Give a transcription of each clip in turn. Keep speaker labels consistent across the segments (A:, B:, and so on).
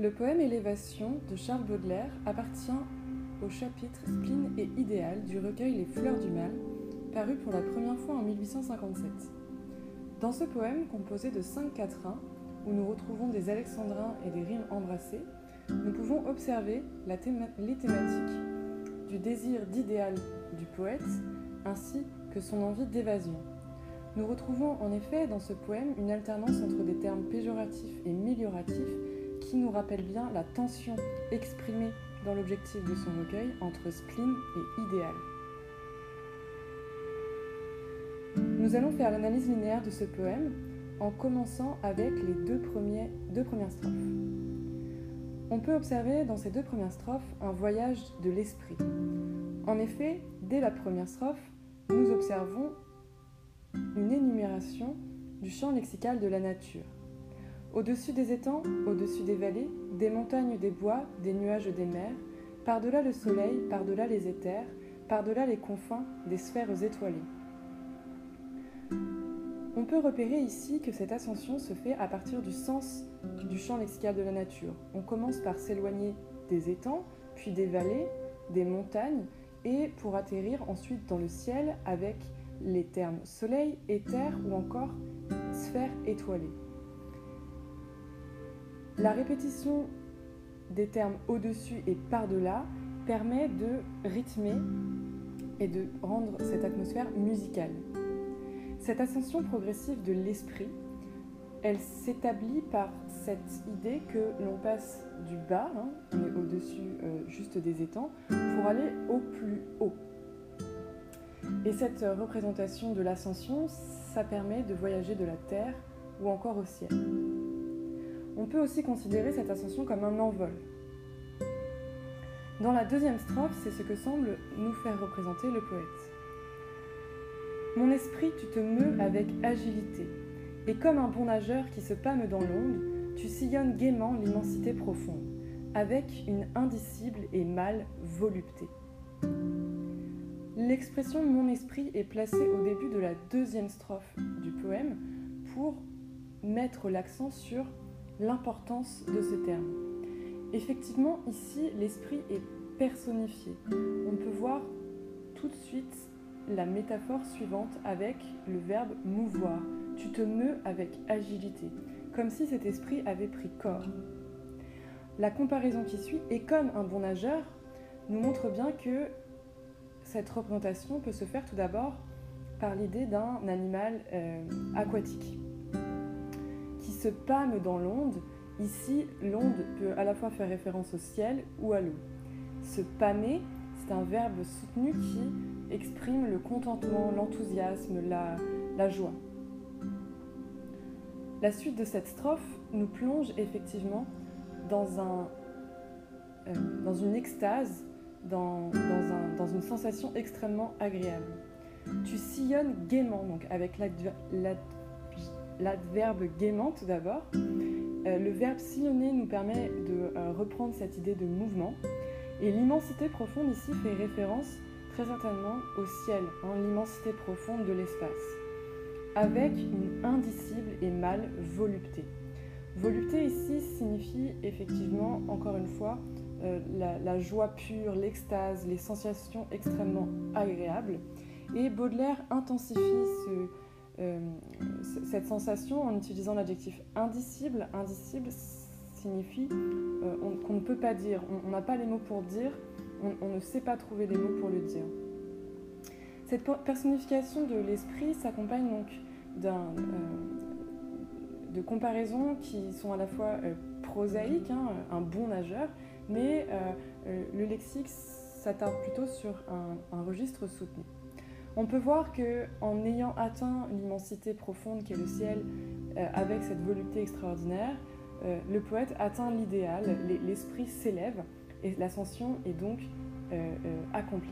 A: Le poème Élévation de Charles Baudelaire appartient au chapitre Spleen et idéal du recueil Les Fleurs du Mal, paru pour la première fois en 1857. Dans ce poème, composé de cinq quatrains, où nous retrouvons des alexandrins et des rimes embrassées, nous pouvons observer les thématiques du désir d'idéal du poète ainsi que son envie d'évasion. Nous retrouvons en effet dans ce poème une alternance entre des termes péjoratifs et mélioratifs qui nous rappellent bien la tension exprimée dans l'objectif de son recueil entre spleen et idéal. Nous allons faire l'analyse linéaire de ce poème en commençant avec les deux, deux premières strophes. On peut observer dans ces deux premières strophes un voyage de l'esprit. En effet, dès la première strophe, nous observons une énumération du champ lexical de la nature. Au-dessus des étangs, au-dessus des vallées, des montagnes, des bois, des nuages, des mers, par-delà le soleil, par-delà les éthers, par-delà les confins des sphères étoilées. On peut repérer ici que cette ascension se fait à partir du sens du champ lexical de la nature. On commence par s'éloigner des étangs, puis des vallées, des montagnes, et pour atterrir ensuite dans le ciel avec les termes soleil, éther ou encore sphère étoilée. La répétition des termes au-dessus et par-delà permet de rythmer et de rendre cette atmosphère musicale. Cette ascension progressive de l'esprit, elle s'établit par cette idée que l'on passe du bas, hein, on est au-dessus euh, juste des étangs, pour aller au plus haut. Et cette représentation de l'ascension, ça permet de voyager de la terre ou encore au ciel. On peut aussi considérer cette ascension comme un envol. Dans la deuxième strophe, c'est ce que semble nous faire représenter le poète. Mon esprit, tu te meus avec agilité, et comme un bon nageur qui se pâme dans l'onde, tu sillonnes gaiement l'immensité profonde, avec une indicible et mâle volupté. L'expression mon esprit est placée au début de la deuxième strophe du poème pour mettre l'accent sur l'importance de ce terme. Effectivement, ici, l'esprit est personnifié. On peut voir tout de suite la métaphore suivante avec le verbe mouvoir. Tu te meus avec agilité, comme si cet esprit avait pris corps. La comparaison qui suit, et comme un bon nageur, nous montre bien que cette représentation peut se faire tout d'abord par l'idée d'un animal euh, aquatique qui se pâme dans l'onde. Ici, l'onde peut à la fois faire référence au ciel ou à l'eau. Se pâmer, c'est un verbe soutenu qui exprime le contentement, l'enthousiasme, la, joie. La suite de cette strophe nous plonge effectivement dans, un, euh, dans une extase, dans, dans, une sensation extrêmement agréable. Tu sillonnes gaiement, donc avec l'adverbe gaiement tout d'abord. Euh, le verbe sillonner nous permet de euh, reprendre cette idée de mouvement. Et l'immensité profonde ici fait référence très certainement au ciel, en l'immensité profonde de l'espace, avec une indicible et mâle volupté. Volupté ici signifie effectivement, encore une fois, euh, la, joie pure, l'extase, les sensations extrêmement agréables. Et Baudelaire intensifie euh, cette sensation en utilisant l'adjectif indicible. Indicible signifie euh, qu'on ne peut pas dire, on n'a pas les mots pour dire on, ne sait pas trouver les mots pour le dire. Cette personnification de l'esprit s'accompagne donc d'un, euh, de comparaisons qui sont à la fois euh, prosaïques, hein, un bon nageur, mais le lexique s'attarde plutôt sur un, registre soutenu. On peut voir que en ayant atteint l'immensité profonde qu'est le ciel, avec cette volupté extraordinaire, le poète atteint l'idéal, l'esprit s'élève et l'ascension est donc euh, euh, accomplie.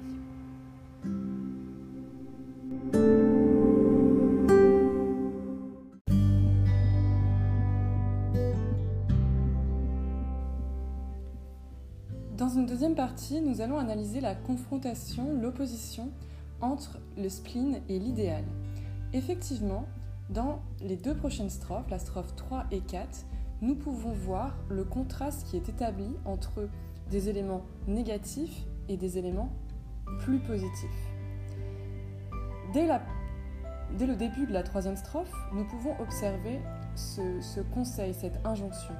A: Dans une deuxième partie, nous allons analyser la confrontation, l'opposition entre le spleen et l'idéal. Effectivement, dans les deux prochaines strophes, la strophe 3 et 4, nous pouvons voir le contraste qui est établi entre des éléments négatifs et des éléments plus positifs. Dès, le début de la troisième strophe, nous pouvons observer ce conseil, cette injonction.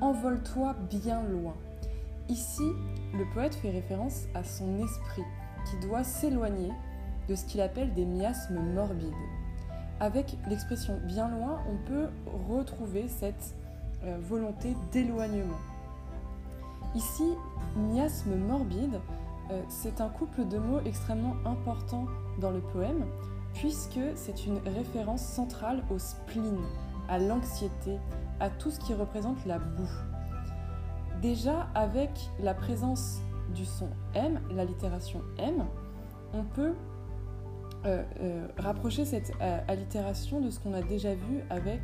A: Envole-toi bien loin. Ici, le poète fait référence à son esprit qui doit s'éloigner de ce qu'il appelle des miasmes morbides. Avec l'expression bien loin, on peut retrouver cette euh, volonté d'éloignement. Ici, miasme morbide, euh, c'est un couple de mots extrêmement important dans le poème, puisque c'est une référence centrale au spleen, à l'anxiété, à tout ce qui représente la boue. Déjà, avec la présence du son M, l'allitération M, on peut euh, euh, rapprocher cette euh, allitération de ce qu'on a déjà vu avec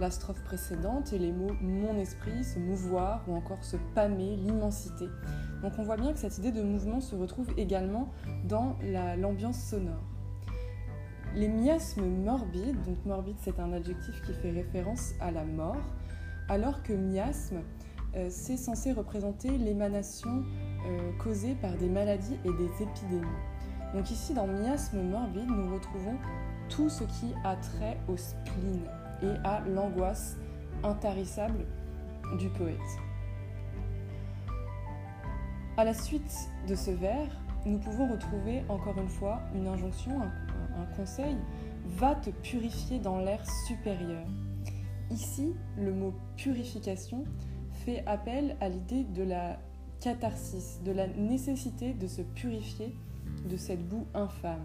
A: la strophe précédente et les mots mon esprit, se mouvoir ou encore se pâmer, l'immensité. Donc on voit bien que cette idée de mouvement se retrouve également dans l'ambiance sonore. Les miasmes morbides, donc morbide c'est un adjectif qui fait référence à la mort, alors que miasme c'est censé représenter l'émanation causée par des maladies et des épidémies. Donc ici, dans miasme morbide, nous retrouvons tout ce qui a trait au spleen et à l'angoisse intarissable du poète. À la suite de ce vers, nous pouvons retrouver encore une fois une injonction, un, un conseil, va te purifier dans l'air supérieur. Ici, le mot purification fait appel à l'idée de la catharsis, de la nécessité de se purifier de cette boue infâme.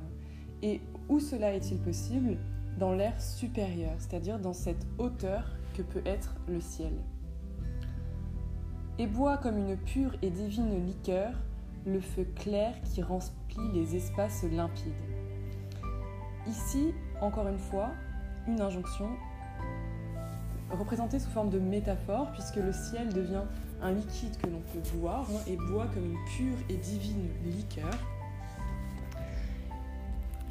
A: Et où cela est-il possible? Dans l'air supérieur, c'est-à-dire dans cette hauteur que peut être le ciel. Et bois comme une pure et divine liqueur le feu clair qui remplit les espaces limpides. Ici, encore une fois, une injonction représenté sous forme de métaphore, puisque le ciel devient un liquide que l'on peut boire hein, et boit comme une pure et divine liqueur,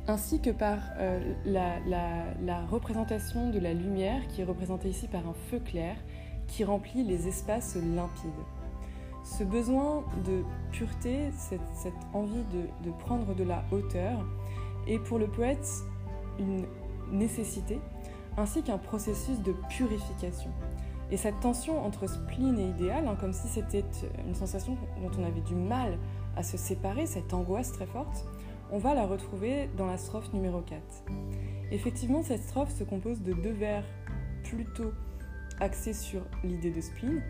A: ainsi que par euh, la, représentation de la lumière qui est représentée ici par un feu clair qui remplit les espaces limpides. Ce besoin de pureté, cette, envie de prendre de la hauteur, est pour le poète une nécessité ainsi qu'un processus de purification. Et cette tension entre spleen et idéal, hein, comme si c'était une sensation dont on avait du mal à se séparer, cette angoisse très forte, on va la retrouver dans la strophe numéro 4. Effectivement, cette strophe se compose de deux vers plutôt axés sur l'idée de spleen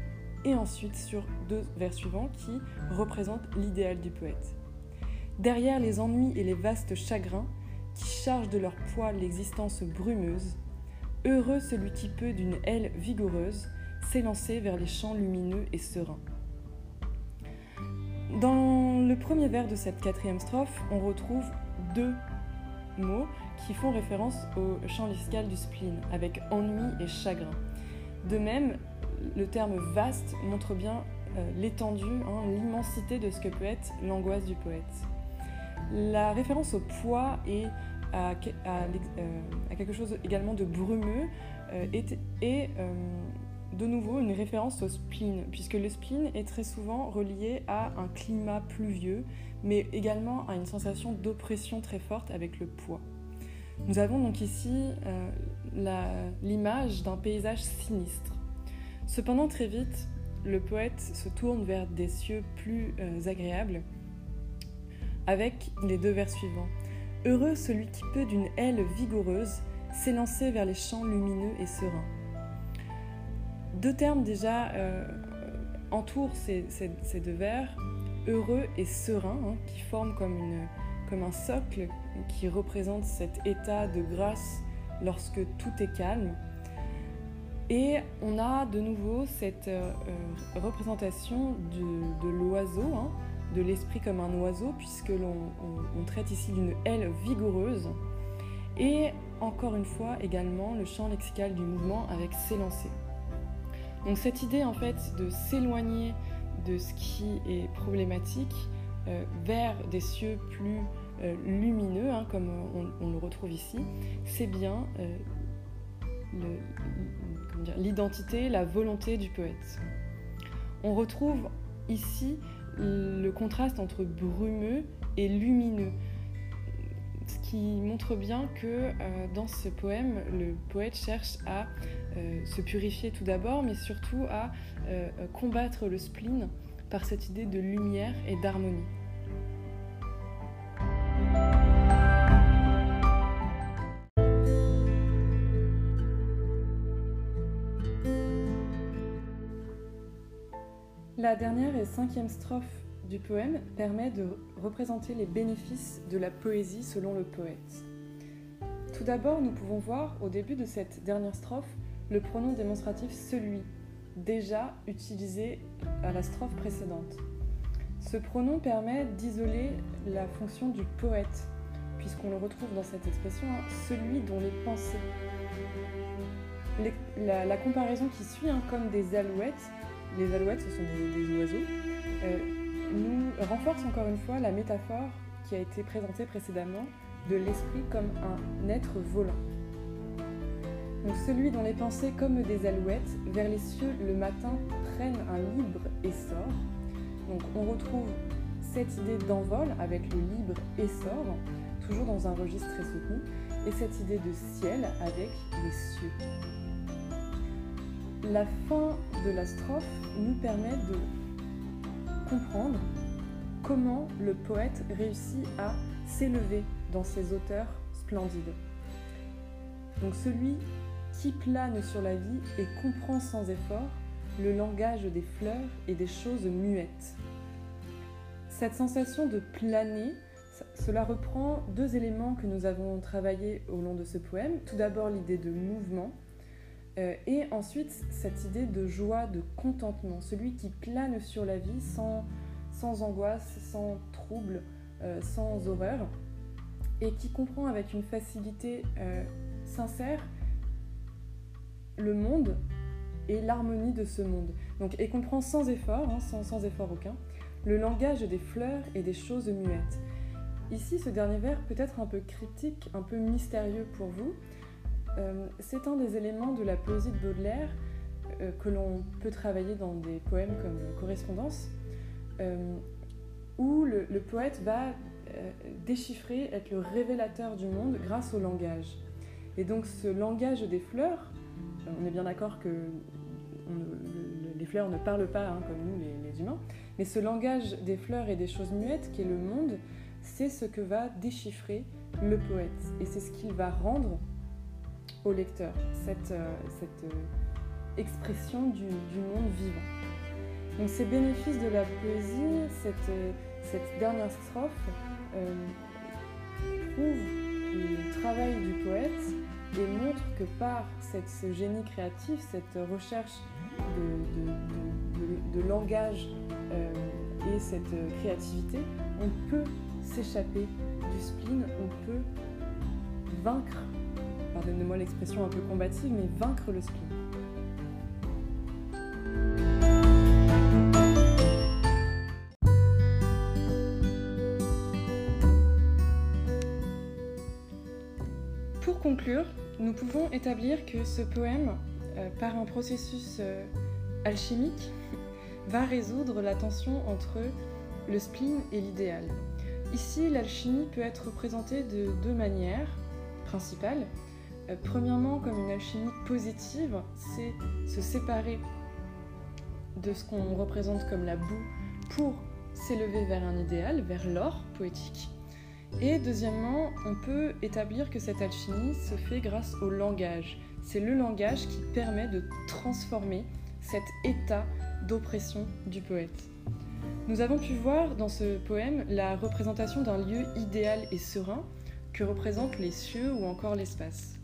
A: et ensuite sur deux vers suivants qui représentent l'idéal du poète. Derrière les ennuis et les vastes chagrins qui chargent de leur poids l'existence brumeuse, Heureux celui qui peut d'une aile vigoureuse s'élancer vers les champs lumineux et sereins. Dans le premier vers de cette quatrième strophe, on retrouve deux mots qui font référence au champ lexical du spleen, avec ennui et chagrin. De même, le terme vaste montre bien euh, l'étendue, hein, l'immensité de ce que peut être l'angoisse du poète. La référence au poids et à, euh, quelque chose également de brumeux euh, euh, de nouveau une référence au spleen, puisque le spleen est très souvent relié à un climat pluvieux, mais également à une sensation d'oppression très forte avec le poids. Nous avons donc ici l'image d'un paysage sinistre. Cependant, très vite, le poète se tourne vers des cieux plus agréables avec les deux vers suivants. Heureux celui qui peut d'une aile vigoureuse s'élancer vers les champs lumineux et sereins. Deux termes déjà euh, entourent ces, deux vers, heureux et serein, hein, qui forment comme, un socle qui représente cet état de grâce lorsque tout est calme. Et on a de nouveau cette euh, euh, représentation de, l'oiseau, hein, de l'esprit comme un oiseau, puisque l'on traite ici d'une aile vigoureuse. Et encore une fois également le champ lexical du mouvement avec s'élancer. Donc cette idée en fait de s'éloigner de ce qui est problématique euh, vers des cieux plus euh, lumineux, hein, comme on, le retrouve ici, c'est bien euh, l'identité, la volonté du poète. On retrouve ici le contraste entre brumeux et lumineux, ce qui montre bien que euh, dans ce poème, le poète cherche à euh, se purifier tout d'abord, mais surtout à euh, combattre le spleen par cette idée de lumière et d'harmonie. La dernière et cinquième strophe du poème permet de représenter les bénéfices de la poésie selon le poète. Tout d'abord, nous pouvons voir au début de cette dernière strophe le pronom démonstratif celui, déjà utilisé à la strophe précédente. Ce pronom permet d'isoler la fonction du poète, puisqu'on le retrouve dans cette expression, hein, celui dont les pensées. la, comparaison qui suit, hein, comme des alouettes, les alouettes ce sont des, oiseaux, euh, nous renforce encore une fois la métaphore qui a été présentée précédemment de l'esprit comme un être volant. Donc celui dont les pensées comme des alouettes vers les cieux le matin prennent un libre essor. Donc on retrouve cette idée d'envol avec le libre essor, toujours dans un registre très soutenu, et cette idée de ciel avec les cieux. La fin de la strophe nous permet de comprendre comment le poète réussit à s'élever dans ses auteurs splendides. Donc celui qui plane sur la vie et comprend sans effort le langage des fleurs et des choses muettes. Cette sensation de planer, cela reprend deux éléments que nous avons travaillés au long de ce poème. Tout d'abord l'idée de mouvement euh, et ensuite cette idée de joie, de contentement, celui qui plane sur la vie sans, angoisse, sans trouble, euh, sans horreur et qui comprend avec une facilité euh, sincère le monde et l'harmonie de ce monde. Donc, et comprend sans effort, hein, sans, sans, effort aucun, le langage des fleurs et des choses muettes. Ici, ce dernier vers peut être un peu cryptique, un peu mystérieux pour vous. Euh, c'est un des éléments de la poésie de Baudelaire euh, que l'on peut travailler dans des poèmes comme Correspondance, euh, où le, le, poète va déchiffrer, être le révélateur du monde grâce au langage. Et donc ce langage des fleurs, on est bien d'accord que les fleurs ne parlent pas hein, comme nous, les, humains, mais ce langage des fleurs et des choses muettes qui est le monde, c'est ce que va déchiffrer le poète. Et c'est ce qu'il va rendre au lecteur, cette, euh, euh, expression du, monde vivant. Donc ces bénéfices de la poésie, cette, euh, dernière strophe, prouve le travail du poète et montre que par ce génie créatif, cette recherche de, langage euh, et cette créativité, on peut s'échapper du spleen, on peut vaincre, pardonnez-moi l'expression un peu combative, mais vaincre le spleen. Conclure, nous pouvons établir que ce poème, euh, par un processus euh, alchimique, va résoudre la tension entre le spleen et l'idéal. Ici, l'alchimie peut être représentée de deux manières principales. Euh, premièrement, comme une alchimie positive, c'est se séparer de ce qu'on représente comme la boue pour s'élever vers un idéal, vers l'or poétique. Et deuxièmement, on peut établir que cette alchimie se fait grâce au langage. C'est le langage qui permet de transformer cet état d'oppression du poète. Nous avons pu voir dans ce poème la représentation d'un lieu idéal et serein que représentent les cieux ou encore l'espace.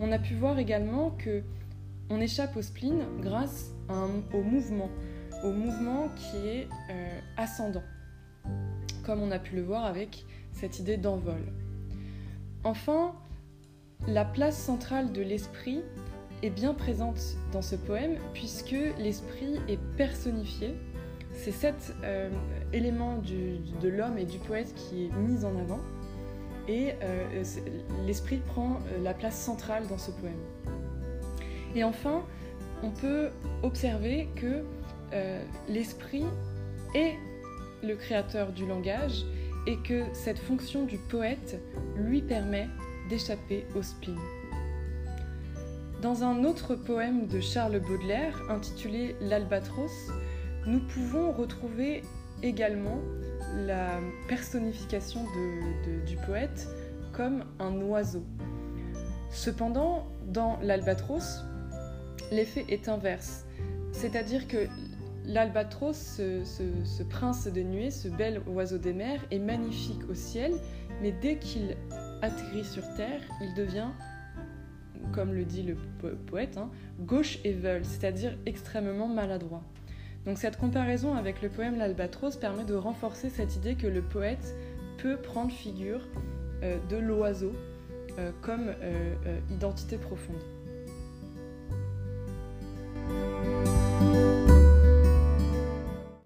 A: On a pu voir également que on échappe au spleen grâce au mouvement, au mouvement qui est euh, ascendant, comme on a pu le voir avec cette idée d'envol. Enfin, la place centrale de l'esprit est bien présente dans ce poème puisque l'esprit est personnifié. C'est cet euh, élément de l'homme et du poète qui est mis en avant et euh, l'esprit prend euh, la place centrale dans ce poème. Et enfin, on peut observer que l'esprit est le créateur du langage et que cette fonction du poète lui permet d'échapper au spin. Dans un autre poème de Charles Baudelaire intitulé L'Albatros, nous pouvons retrouver également la personnification du poète comme un oiseau. Cependant, dans l'Albatros, l'effet est inverse, c'est-à-dire que l'albatros, ce, prince de nuée, ce bel oiseau des mers, est magnifique au ciel, mais dès qu'il atterrit sur terre, il devient, comme le dit le poète, hein, gauche et veule, c'est-à-dire extrêmement maladroit. Donc cette comparaison avec le poème L'Albatros permet de renforcer cette idée que le poète peut prendre figure euh, de l'oiseau euh, comme euh, identité profonde.